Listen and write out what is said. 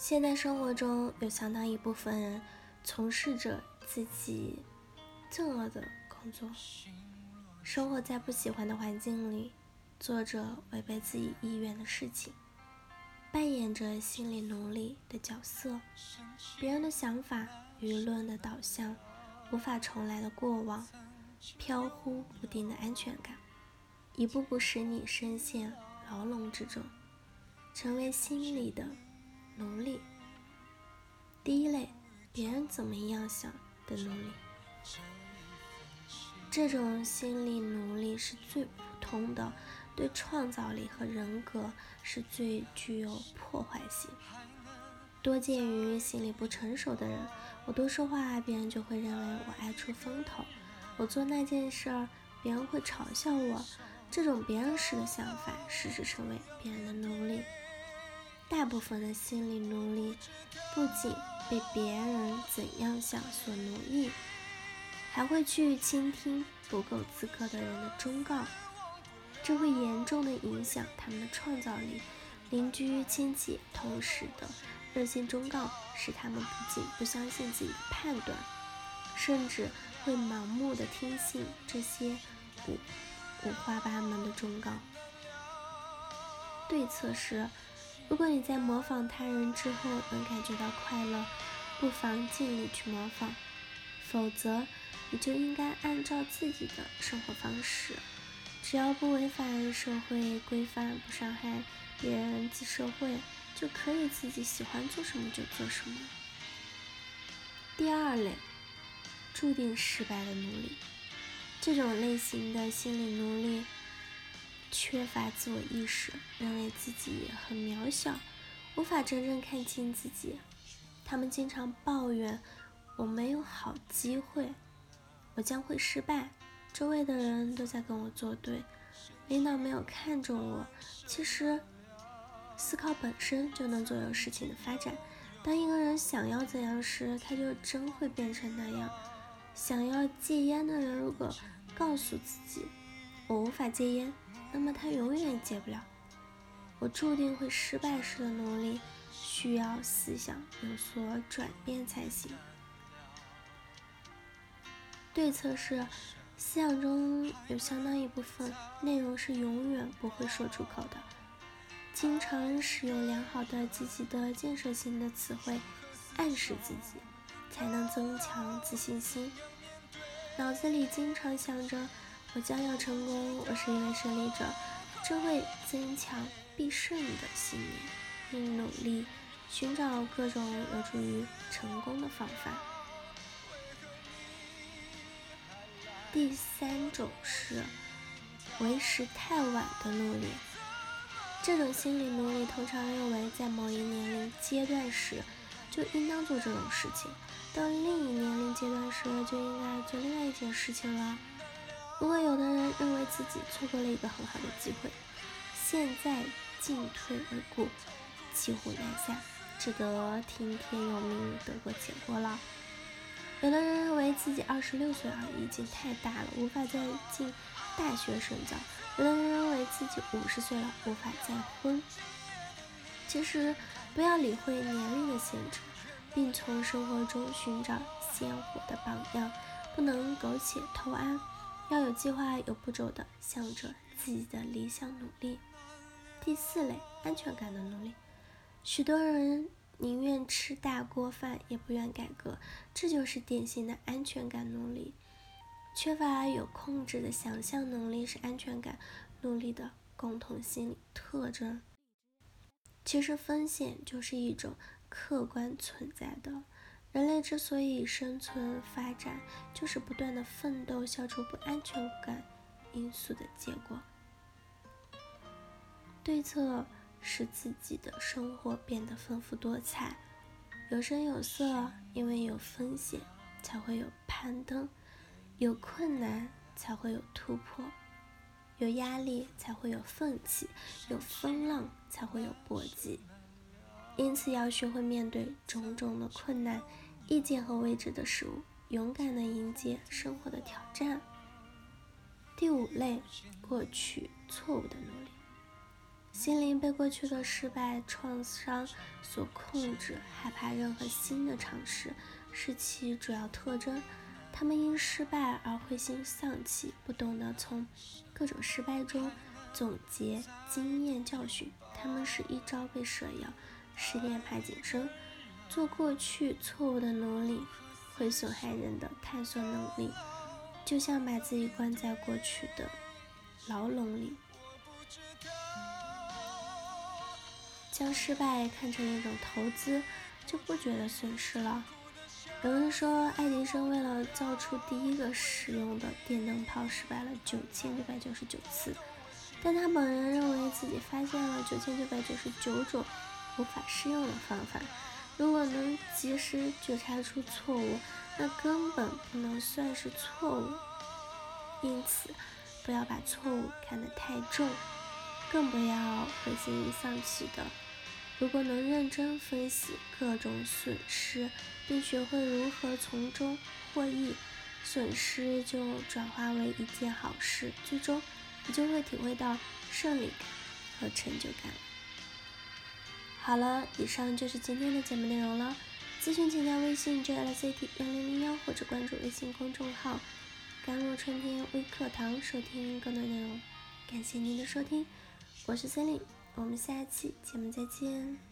现代生活中有相当一部分人从事着自己憎恶的工作，生活在不喜欢的环境里，做着违背自己意愿的事情，扮演着心理奴隶的角色。别人的想法、舆论的导向、无法重来的过往、飘忽不定的安全感，一步步使你深陷牢笼之中，成为心理的。奴隶，第一类，别人怎么样想的奴隶。这种心理奴隶是最普通的，对创造力和人格是最具有破坏性。多见于心理不成熟的人。我多说话，别人就会认为我爱出风头；我做那件事儿，别人会嘲笑我。这种别人式的想法，使之成为别人的奴隶。大部分的心理奴隶不仅被别人怎样想所奴役，还会去倾听不够资格的人的忠告，这会严重的影响他们的创造力。邻居、亲戚同事的热心忠告，使他们不仅不相信自己的判断，甚至会盲目的听信这些五五花八门的忠告。对策是。如果你在模仿他人之后能感觉到快乐，不妨尽力去模仿；否则，你就应该按照自己的生活方式，只要不违反社会规范、不伤害别人及社会，就可以自己喜欢做什么就做什么。第二类，注定失败的奴隶，这种类型的心理奴隶。缺乏自我意识，认为自己很渺小，无法真正看清自己。他们经常抱怨：“我没有好机会，我将会失败，周围的人都在跟我作对，领导没有看中我。”其实，思考本身就能左右事情的发展。当一个人想要怎样时，他就真会变成那样。想要戒烟的人，如果告诉自己：“我无法戒烟。”那么他永远戒不了。我注定会失败式的努力，需要思想有所转变才行。对策是，思想中有相当一部分内容是永远不会说出口的。经常使用良好的、积极的、建设性的词汇，暗示自己，才能增强自信心。脑子里经常想着。我将要成功，我是一位胜利者，这会增强必胜的信念，并努力寻找各种有助于成功的方法。第三种是为时太晚的努力，这种心理努力通常认为在某一年龄阶段时就应当做这种事情，到另一年龄阶段时就应该做另外一件事情了。如果有的人认为自己错过了一个很好的机会，现在进退而顾，骑虎难下，只得听天由命，得过且过了。有的人认为自己二十六岁而已，已经太大了，无法再进大学深造；有的人认为自己五十岁了，无法再婚。其实，不要理会年龄的限制，并从生活中寻找鲜活的榜样，不能苟且偷安。要有计划、有步骤的向着自己的理想努力。第四类，安全感的努力。许多人宁愿吃大锅饭，也不愿改革，这就是典型的安全感努力。缺乏有控制的想象能力是安全感努力的共同心理特征。其实，风险就是一种客观存在的。人类之所以生存发展，就是不断的奋斗，消除不安全感因素的结果。对策使自己的生活变得丰富多彩，有声有色。因为有风险，才会有攀登；有困难，才会有突破；有压力，才会有奋起；有风浪，才会有搏击。因此，要学会面对种种的困难、意见和未知的事物，勇敢地迎接生活的挑战。第五类，过去错误的努力。心灵被过去的失败创伤所控制，害怕任何新的尝试是其主要特征。他们因失败而灰心丧气，不懂得从各种失败中总结经验教训。他们是一朝被蛇咬，十年怕井绳。做过去错误的努力会损害人的探索能力，就像把自己关在过去的牢笼里。将失败看成一种投资，就不觉得损失了。有人说，爱迪生为了造出第一个实用的电灯泡，失败了九千九百九十九次，但他本人认为自己发现了九千九百九十九种无法适用的方法。如果能及时觉察出错误，那根本不能算是错误。因此，不要把错误看得太重，更不要灰心丧气的。如果能认真分析各种损失，并学会如何从中获益，损失就转化为一件好事，最终你就会体会到胜利和成就感。好了，以上就是今天的节目内容了。咨询请加微信 j l c t 幺零零幺或者关注微信公众号“甘露春天微课堂”收听更多内容。感谢您的收听，我是森林，我们下期节目再见。